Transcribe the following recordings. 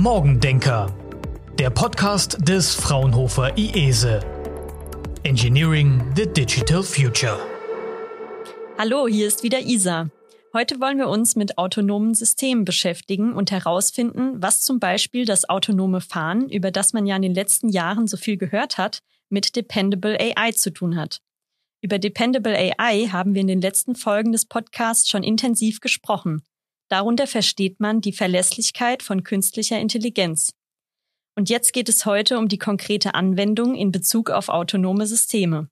Morgendenker, der Podcast des Fraunhofer IESE. Engineering the Digital Future. Hallo, hier ist wieder Isa. Heute wollen wir uns mit autonomen Systemen beschäftigen und herausfinden, was zum Beispiel das autonome Fahren, über das man ja in den letzten Jahren so viel gehört hat, mit Dependable AI zu tun hat. Über Dependable AI haben wir in den letzten Folgen des Podcasts schon intensiv gesprochen. Darunter versteht man die Verlässlichkeit von künstlicher Intelligenz. Und jetzt geht es heute um die konkrete Anwendung in Bezug auf autonome Systeme.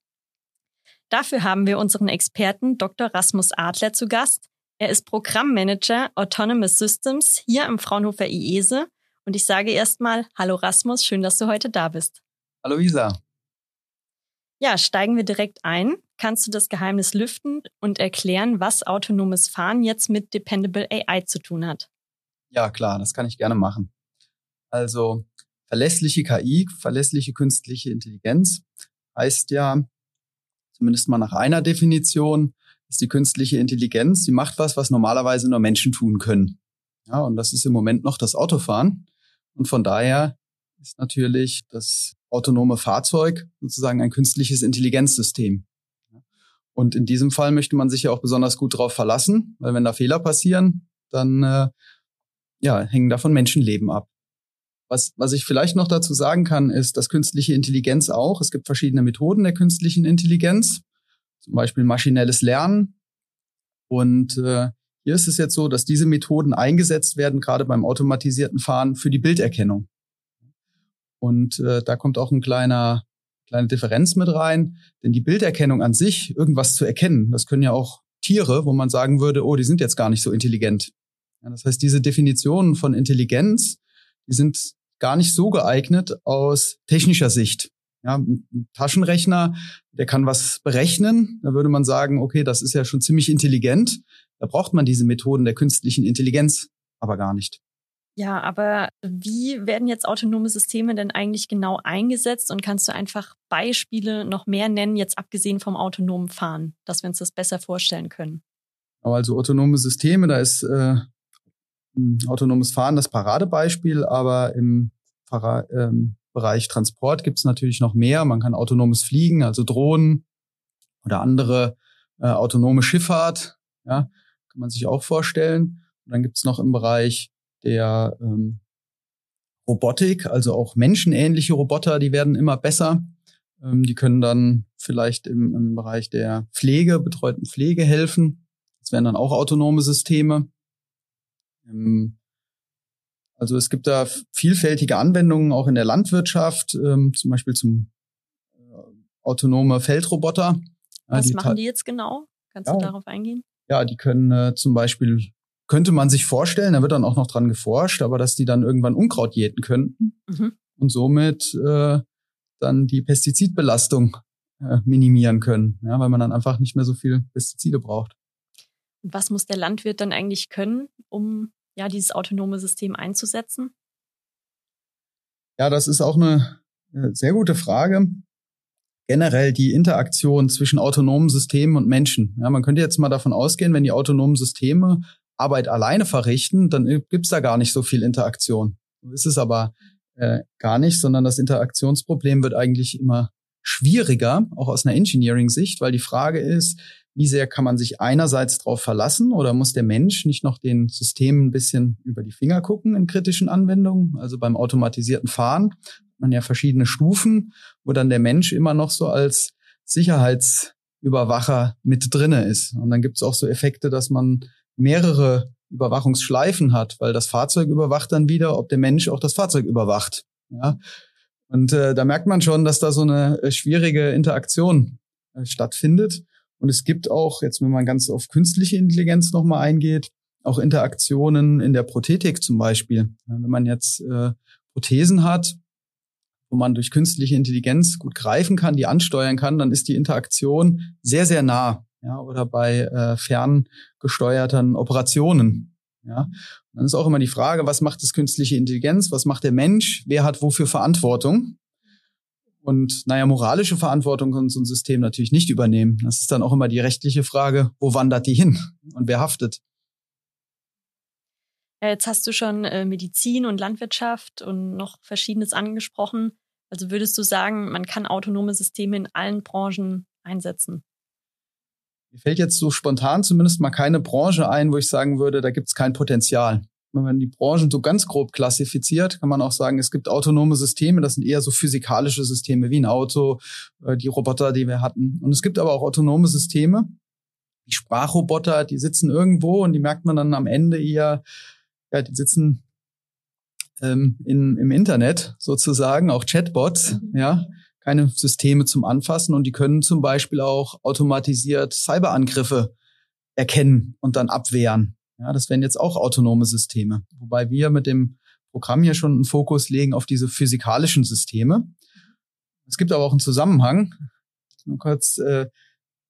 Dafür haben wir unseren Experten Dr. Rasmus Adler zu Gast. Er ist Programmmanager Autonomous Systems hier am Fraunhofer IESE. Und ich sage erstmal Hallo Rasmus, schön, dass du heute da bist. Hallo Isa. Ja, steigen wir direkt ein. Kannst du das Geheimnis lüften und erklären, was autonomes Fahren jetzt mit Dependable AI zu tun hat? Ja, klar, das kann ich gerne machen. Also verlässliche KI, verlässliche künstliche Intelligenz heißt ja, zumindest mal nach einer Definition, ist die künstliche Intelligenz, die macht was, was normalerweise nur Menschen tun können. Ja, und das ist im Moment noch das Autofahren. Und von daher ist natürlich das autonome Fahrzeug sozusagen ein künstliches Intelligenzsystem. Und in diesem Fall möchte man sich ja auch besonders gut darauf verlassen, weil wenn da Fehler passieren, dann äh, ja, hängen davon Menschenleben ab. Was, was ich vielleicht noch dazu sagen kann, ist, dass künstliche Intelligenz auch, es gibt verschiedene Methoden der künstlichen Intelligenz, zum Beispiel maschinelles Lernen. Und äh, hier ist es jetzt so, dass diese Methoden eingesetzt werden, gerade beim automatisierten Fahren, für die Bilderkennung. Und äh, da kommt auch ein kleiner kleine Differenz mit rein, denn die Bilderkennung an sich, irgendwas zu erkennen, das können ja auch Tiere, wo man sagen würde, oh, die sind jetzt gar nicht so intelligent. Ja, das heißt, diese Definitionen von Intelligenz, die sind gar nicht so geeignet aus technischer Sicht. Ja, ein Taschenrechner, der kann was berechnen. Da würde man sagen, okay, das ist ja schon ziemlich intelligent. Da braucht man diese Methoden der künstlichen Intelligenz aber gar nicht. Ja, aber wie werden jetzt autonome Systeme denn eigentlich genau eingesetzt und kannst du einfach Beispiele noch mehr nennen, jetzt abgesehen vom autonomen Fahren, dass wir uns das besser vorstellen können? Also autonome Systeme, da ist äh, autonomes Fahren das Paradebeispiel, aber im Para ähm, Bereich Transport gibt es natürlich noch mehr. Man kann autonomes Fliegen, also Drohnen oder andere äh, autonome Schifffahrt, ja, kann man sich auch vorstellen. Und dann gibt es noch im Bereich der ähm, Robotik, also auch menschenähnliche Roboter, die werden immer besser. Ähm, die können dann vielleicht im, im Bereich der Pflege, betreuten Pflege helfen. Das wären dann auch autonome Systeme. Ähm, also es gibt da vielfältige Anwendungen auch in der Landwirtschaft, ähm, zum Beispiel zum äh, autonome Feldroboter. Was die machen die jetzt genau? Kannst ja, du darauf eingehen? Ja, die können äh, zum Beispiel könnte man sich vorstellen, da wird dann auch noch dran geforscht, aber dass die dann irgendwann Unkraut jäten könnten mhm. und somit äh, dann die Pestizidbelastung äh, minimieren können, ja, weil man dann einfach nicht mehr so viel Pestizide braucht. Und was muss der Landwirt dann eigentlich können, um ja dieses autonome System einzusetzen? Ja, das ist auch eine äh, sehr gute Frage. Generell die Interaktion zwischen autonomen Systemen und Menschen. Ja, man könnte jetzt mal davon ausgehen, wenn die autonomen Systeme Arbeit alleine verrichten, dann gibt's da gar nicht so viel Interaktion. So ist es aber äh, gar nicht, sondern das Interaktionsproblem wird eigentlich immer schwieriger, auch aus einer Engineering-Sicht, weil die Frage ist, wie sehr kann man sich einerseits darauf verlassen oder muss der Mensch nicht noch den Systemen ein bisschen über die Finger gucken in kritischen Anwendungen? Also beim automatisierten Fahren hat man ja verschiedene Stufen, wo dann der Mensch immer noch so als Sicherheitsüberwacher mit drinne ist. Und dann gibt es auch so Effekte, dass man mehrere Überwachungsschleifen hat, weil das Fahrzeug überwacht dann wieder, ob der Mensch auch das Fahrzeug überwacht. Ja? Und äh, da merkt man schon, dass da so eine äh, schwierige Interaktion äh, stattfindet. Und es gibt auch, jetzt wenn man ganz auf künstliche Intelligenz nochmal eingeht, auch Interaktionen in der Prothetik zum Beispiel. Wenn man jetzt äh, Prothesen hat, wo man durch künstliche Intelligenz gut greifen kann, die ansteuern kann, dann ist die Interaktion sehr, sehr nah ja, oder bei äh, ferngesteuerten Operationen. Ja, dann ist auch immer die Frage, was macht das künstliche Intelligenz, was macht der Mensch, wer hat wofür Verantwortung? Und naja, moralische Verantwortung kann so ein System natürlich nicht übernehmen. Das ist dann auch immer die rechtliche Frage, wo wandert die hin und wer haftet? Ja, jetzt hast du schon äh, Medizin und Landwirtschaft und noch Verschiedenes angesprochen. Also würdest du sagen, man kann autonome Systeme in allen Branchen einsetzen? Mir fällt jetzt so spontan zumindest mal keine Branche ein, wo ich sagen würde, da gibt es kein Potenzial. Wenn man die Branchen so ganz grob klassifiziert, kann man auch sagen, es gibt autonome Systeme, das sind eher so physikalische Systeme wie ein Auto, äh, die Roboter, die wir hatten. Und es gibt aber auch autonome Systeme, die Sprachroboter, die sitzen irgendwo und die merkt man dann am Ende eher, ja, die sitzen ähm, in, im Internet sozusagen, auch Chatbots, mhm. ja, keine Systeme zum Anfassen und die können zum Beispiel auch automatisiert Cyberangriffe erkennen und dann abwehren. Ja, das wären jetzt auch autonome Systeme. Wobei wir mit dem Programm hier schon einen Fokus legen auf diese physikalischen Systeme. Es gibt aber auch einen Zusammenhang. Nur kurz, äh,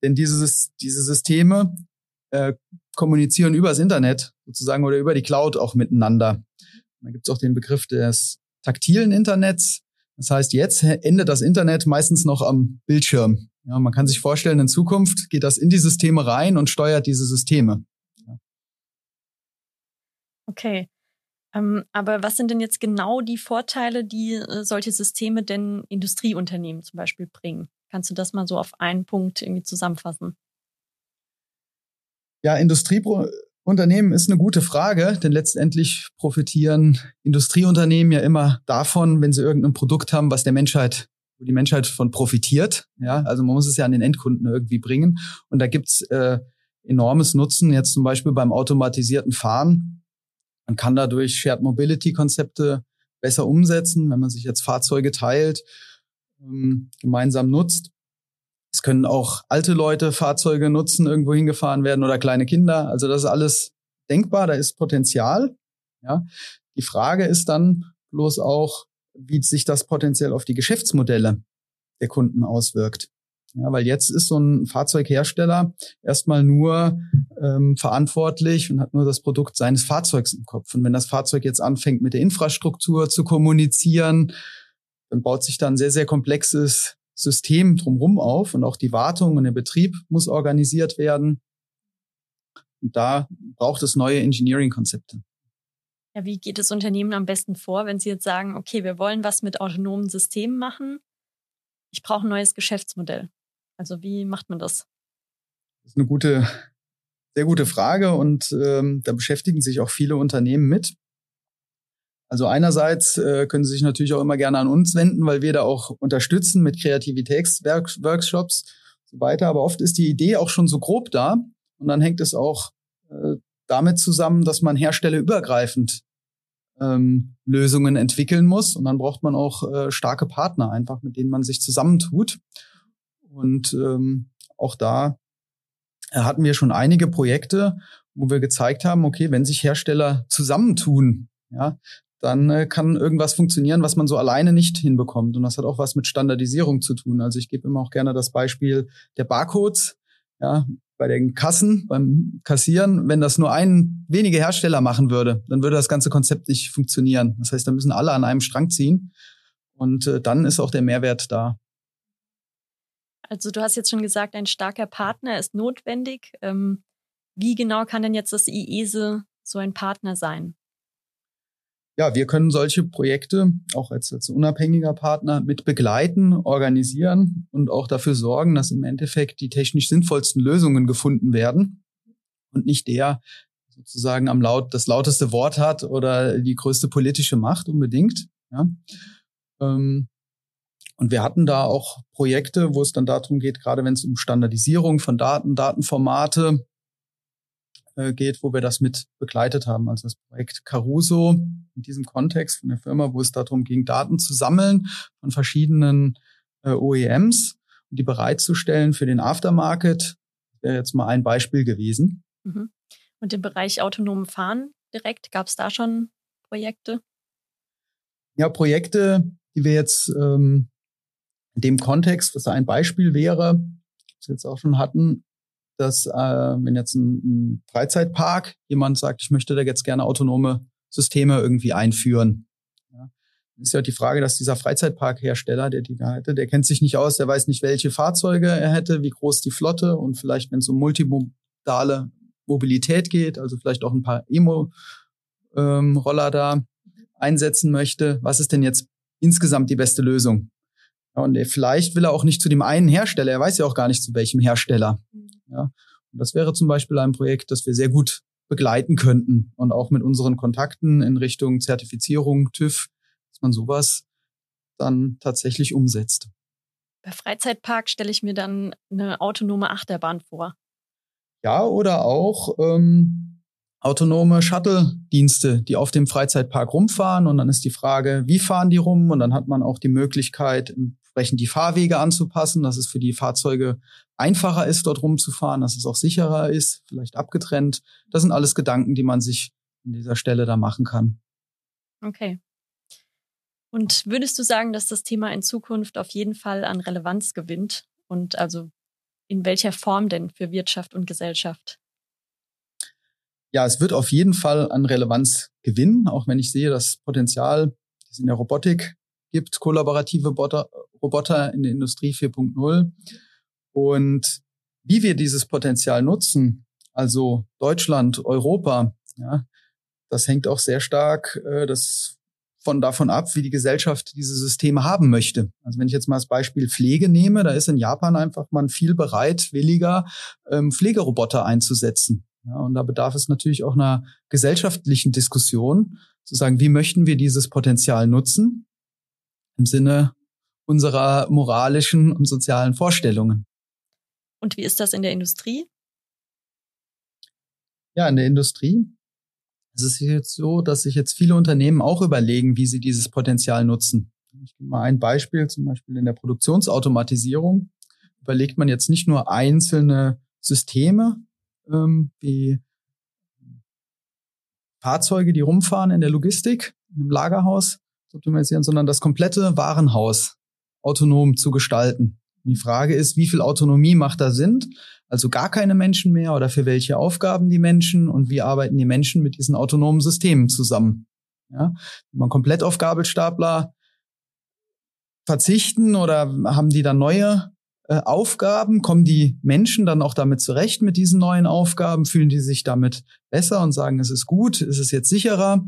denn diese, diese Systeme äh, kommunizieren übers Internet sozusagen oder über die Cloud auch miteinander. Da gibt es auch den Begriff des taktilen Internets. Das heißt, jetzt endet das Internet meistens noch am Bildschirm. Ja, man kann sich vorstellen, in Zukunft geht das in die Systeme rein und steuert diese Systeme. Ja. Okay. Ähm, aber was sind denn jetzt genau die Vorteile, die äh, solche Systeme denn Industrieunternehmen zum Beispiel bringen? Kannst du das mal so auf einen Punkt irgendwie zusammenfassen? Ja, Industrieunternehmen ist eine gute Frage, denn letztendlich profitieren Industrieunternehmen ja immer davon, wenn sie irgendein Produkt haben, was der Menschheit, wo die Menschheit von profitiert. Ja, also man muss es ja an den Endkunden irgendwie bringen. Und da gibt's äh, enormes Nutzen, jetzt zum Beispiel beim automatisierten Fahren. Man kann dadurch Shared Mobility Konzepte besser umsetzen, wenn man sich jetzt Fahrzeuge teilt, ähm, gemeinsam nutzt. Es können auch alte Leute Fahrzeuge nutzen, irgendwo hingefahren werden oder kleine Kinder. Also das ist alles denkbar, da ist Potenzial. Ja. Die Frage ist dann bloß auch, wie sich das potenziell auf die Geschäftsmodelle der Kunden auswirkt. Ja, weil jetzt ist so ein Fahrzeughersteller erstmal nur ähm, verantwortlich und hat nur das Produkt seines Fahrzeugs im Kopf. Und wenn das Fahrzeug jetzt anfängt, mit der Infrastruktur zu kommunizieren, dann baut sich dann sehr, sehr komplexes System drumherum auf und auch die Wartung und der Betrieb muss organisiert werden. Und da braucht es neue Engineering-Konzepte. Ja, wie geht das Unternehmen am besten vor, wenn Sie jetzt sagen, okay, wir wollen was mit autonomen Systemen machen? Ich brauche ein neues Geschäftsmodell. Also wie macht man das? Das ist eine gute, sehr gute Frage und ähm, da beschäftigen sich auch viele Unternehmen mit. Also einerseits äh, können Sie sich natürlich auch immer gerne an uns wenden, weil wir da auch unterstützen mit Kreativitätsworkshops und so weiter. Aber oft ist die Idee auch schon so grob da und dann hängt es auch äh, damit zusammen, dass man herstellerübergreifend ähm, Lösungen entwickeln muss und dann braucht man auch äh, starke Partner einfach, mit denen man sich zusammentut. Und ähm, auch da hatten wir schon einige Projekte, wo wir gezeigt haben, okay, wenn sich Hersteller zusammentun, ja, dann äh, kann irgendwas funktionieren, was man so alleine nicht hinbekommt. Und das hat auch was mit Standardisierung zu tun. Also ich gebe immer auch gerne das Beispiel der Barcodes. Ja, bei den Kassen, beim Kassieren, wenn das nur ein wenige Hersteller machen würde, dann würde das ganze Konzept nicht funktionieren. Das heißt, da müssen alle an einem Strang ziehen. Und äh, dann ist auch der Mehrwert da. Also du hast jetzt schon gesagt, ein starker Partner ist notwendig. Ähm, wie genau kann denn jetzt das IESE so ein Partner sein? Ja, wir können solche Projekte auch als, als unabhängiger Partner mit begleiten, organisieren und auch dafür sorgen, dass im Endeffekt die technisch sinnvollsten Lösungen gefunden werden und nicht der sozusagen am laut das lauteste Wort hat oder die größte politische Macht unbedingt. Ja. Ähm, und wir hatten da auch Projekte, wo es dann darum geht, gerade wenn es um Standardisierung von Daten, Datenformate äh, geht, wo wir das mit begleitet haben. Also das Projekt Caruso in diesem Kontext von der Firma, wo es darum ging, Daten zu sammeln von verschiedenen äh, OEMs und die bereitzustellen für den Aftermarket, wäre jetzt mal ein Beispiel gewesen. Mhm. Und im Bereich autonomen Fahren direkt, gab es da schon Projekte? Ja, Projekte, die wir jetzt ähm, in dem Kontext, was da ein Beispiel wäre, was wir jetzt auch schon hatten, dass äh, wenn jetzt ein, ein Freizeitpark jemand sagt, ich möchte da jetzt gerne autonome Systeme irgendwie einführen. Ja, ist ja die Frage, dass dieser Freizeitparkhersteller, der die da hätte, der kennt sich nicht aus, der weiß nicht, welche Fahrzeuge er hätte, wie groß die Flotte und vielleicht, wenn es um multimodale Mobilität geht, also vielleicht auch ein paar ähm, Roller da einsetzen möchte, was ist denn jetzt insgesamt die beste Lösung? Und vielleicht will er auch nicht zu dem einen Hersteller, er weiß ja auch gar nicht zu welchem Hersteller. Ja. Und das wäre zum Beispiel ein Projekt, das wir sehr gut begleiten könnten und auch mit unseren Kontakten in Richtung Zertifizierung, TÜV, dass man sowas dann tatsächlich umsetzt. Bei Freizeitpark stelle ich mir dann eine autonome Achterbahn vor. Ja, oder auch ähm, autonome Shuttle-Dienste, die auf dem Freizeitpark rumfahren. Und dann ist die Frage, wie fahren die rum? Und dann hat man auch die Möglichkeit, entsprechend die Fahrwege anzupassen, dass es für die Fahrzeuge einfacher ist, dort rumzufahren, dass es auch sicherer ist, vielleicht abgetrennt. Das sind alles Gedanken, die man sich an dieser Stelle da machen kann. Okay. Und würdest du sagen, dass das Thema in Zukunft auf jeden Fall an Relevanz gewinnt? Und also in welcher Form denn für Wirtschaft und Gesellschaft? Ja, es wird auf jeden Fall an Relevanz gewinnen, auch wenn ich sehe, dass Potenzial es in der Robotik gibt, kollaborative Roboter in der Industrie 4.0. Und wie wir dieses Potenzial nutzen, also Deutschland, Europa, ja, das hängt auch sehr stark äh, das von davon ab, wie die Gesellschaft diese Systeme haben möchte. Also wenn ich jetzt mal das Beispiel Pflege nehme, da ist in Japan einfach man viel bereitwilliger, ähm, Pflegeroboter einzusetzen. Ja, und da bedarf es natürlich auch einer gesellschaftlichen Diskussion, zu sagen, wie möchten wir dieses Potenzial nutzen im Sinne unserer moralischen und sozialen Vorstellungen. Und wie ist das in der Industrie? Ja, in der Industrie es ist jetzt so, dass sich jetzt viele Unternehmen auch überlegen, wie sie dieses Potenzial nutzen. Ich gebe mal ein Beispiel, zum Beispiel in der Produktionsautomatisierung überlegt man jetzt nicht nur einzelne Systeme ähm, wie Fahrzeuge, die rumfahren in der Logistik, im Lagerhaus sondern das komplette Warenhaus autonom zu gestalten. Die Frage ist, wie viel Autonomie macht da Sinn? Also gar keine Menschen mehr oder für welche Aufgaben die Menschen und wie arbeiten die Menschen mit diesen autonomen Systemen zusammen? Ja, wenn man komplett auf Gabelstapler verzichten oder haben die dann neue äh, Aufgaben? Kommen die Menschen dann auch damit zurecht mit diesen neuen Aufgaben? Fühlen die sich damit besser und sagen, es ist gut, es ist jetzt sicherer?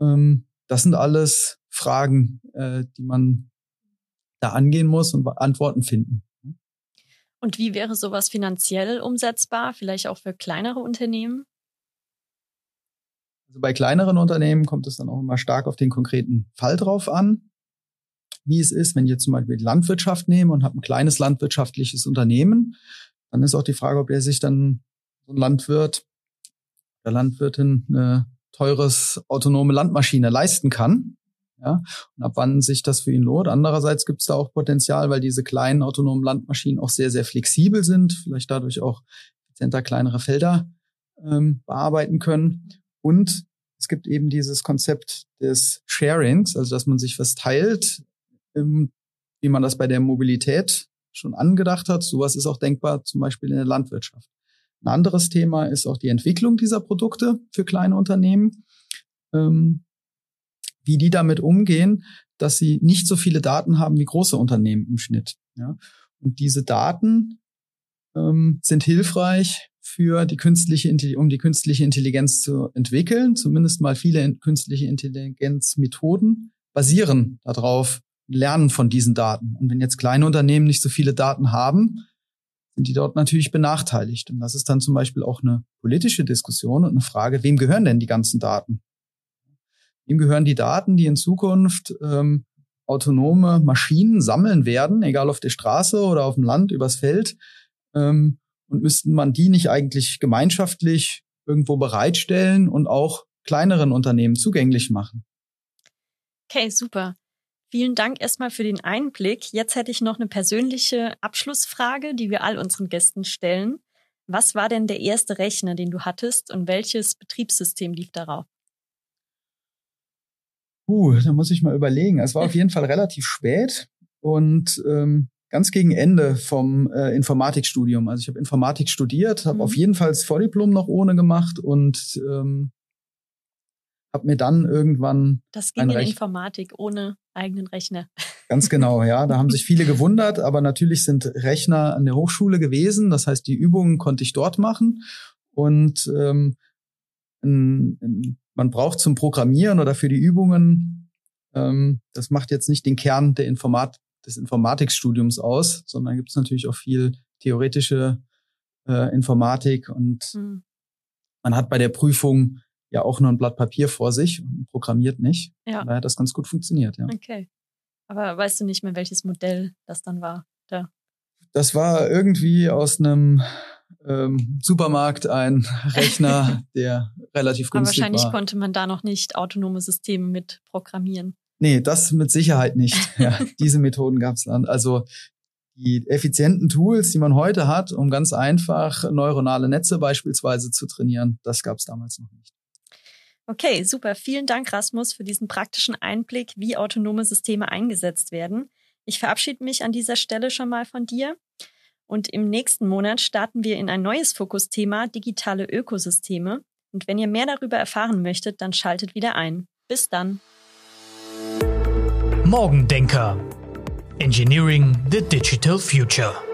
Ähm, das sind alles Fragen, äh, die man da angehen muss und Antworten finden. Und wie wäre sowas finanziell umsetzbar, vielleicht auch für kleinere Unternehmen? Also bei kleineren Unternehmen kommt es dann auch immer stark auf den konkreten Fall drauf an, wie es ist, wenn ich jetzt zum Beispiel die Landwirtschaft nehme und habe ein kleines landwirtschaftliches Unternehmen, dann ist auch die Frage, ob er sich dann so ein Landwirt der Landwirtin eine teures autonome Landmaschine leisten kann. Ja, und ab wann sich das für ihn lohnt. Andererseits gibt es da auch Potenzial, weil diese kleinen autonomen Landmaschinen auch sehr, sehr flexibel sind, vielleicht dadurch auch effizienter kleinere Felder ähm, bearbeiten können. Und es gibt eben dieses Konzept des Sharings, also dass man sich was teilt, ähm, wie man das bei der Mobilität schon angedacht hat. Sowas ist auch denkbar, zum Beispiel in der Landwirtschaft. Ein anderes Thema ist auch die Entwicklung dieser Produkte für kleine Unternehmen. Ähm, wie die damit umgehen, dass sie nicht so viele Daten haben wie große Unternehmen im Schnitt. Ja? Und diese Daten ähm, sind hilfreich für die künstliche um die künstliche Intelligenz zu entwickeln. Zumindest mal viele künstliche Intelligenzmethoden basieren darauf, lernen von diesen Daten. Und wenn jetzt kleine Unternehmen nicht so viele Daten haben, sind die dort natürlich benachteiligt. Und das ist dann zum Beispiel auch eine politische Diskussion und eine Frage, wem gehören denn die ganzen Daten? Ihm gehören die Daten, die in Zukunft ähm, autonome Maschinen sammeln werden, egal auf der Straße oder auf dem Land, übers Feld. Ähm, und müssten man die nicht eigentlich gemeinschaftlich irgendwo bereitstellen und auch kleineren Unternehmen zugänglich machen? Okay, super. Vielen Dank erstmal für den Einblick. Jetzt hätte ich noch eine persönliche Abschlussfrage, die wir all unseren Gästen stellen. Was war denn der erste Rechner, den du hattest und welches Betriebssystem lief darauf? Uh, da muss ich mal überlegen. Es war auf jeden Fall relativ spät und ähm, ganz gegen Ende vom äh, Informatikstudium. Also ich habe Informatik studiert, habe mhm. auf jeden Fall das Vordiplom noch ohne gemacht und ähm, habe mir dann irgendwann das ging in Rech Informatik ohne eigenen Rechner. Ganz genau, ja. Da haben sich viele gewundert, aber natürlich sind Rechner an der Hochschule gewesen. Das heißt, die Übungen konnte ich dort machen und ähm, ein, ein man braucht zum Programmieren oder für die Übungen, ähm, das macht jetzt nicht den Kern der Informat des Informatikstudiums aus, sondern gibt es natürlich auch viel theoretische äh, Informatik und mhm. man hat bei der Prüfung ja auch nur ein Blatt Papier vor sich und programmiert nicht. Ja. Daher hat das ganz gut funktioniert, ja. Okay. Aber weißt du nicht mehr, welches Modell das dann war? Da? Das war irgendwie aus einem ähm, Supermarkt ein Rechner, der relativ günstig war. Aber wahrscheinlich war. konnte man da noch nicht autonome Systeme mit programmieren. Nee, das mit Sicherheit nicht. Ja, diese Methoden gab es dann. Also die effizienten Tools, die man heute hat, um ganz einfach neuronale Netze beispielsweise zu trainieren, das gab es damals noch nicht. Okay, super. Vielen Dank, Rasmus, für diesen praktischen Einblick, wie autonome Systeme eingesetzt werden. Ich verabschiede mich an dieser Stelle schon mal von dir. Und im nächsten Monat starten wir in ein neues Fokusthema, digitale Ökosysteme. Und wenn ihr mehr darüber erfahren möchtet, dann schaltet wieder ein. Bis dann. Morgendenker. Engineering the Digital Future.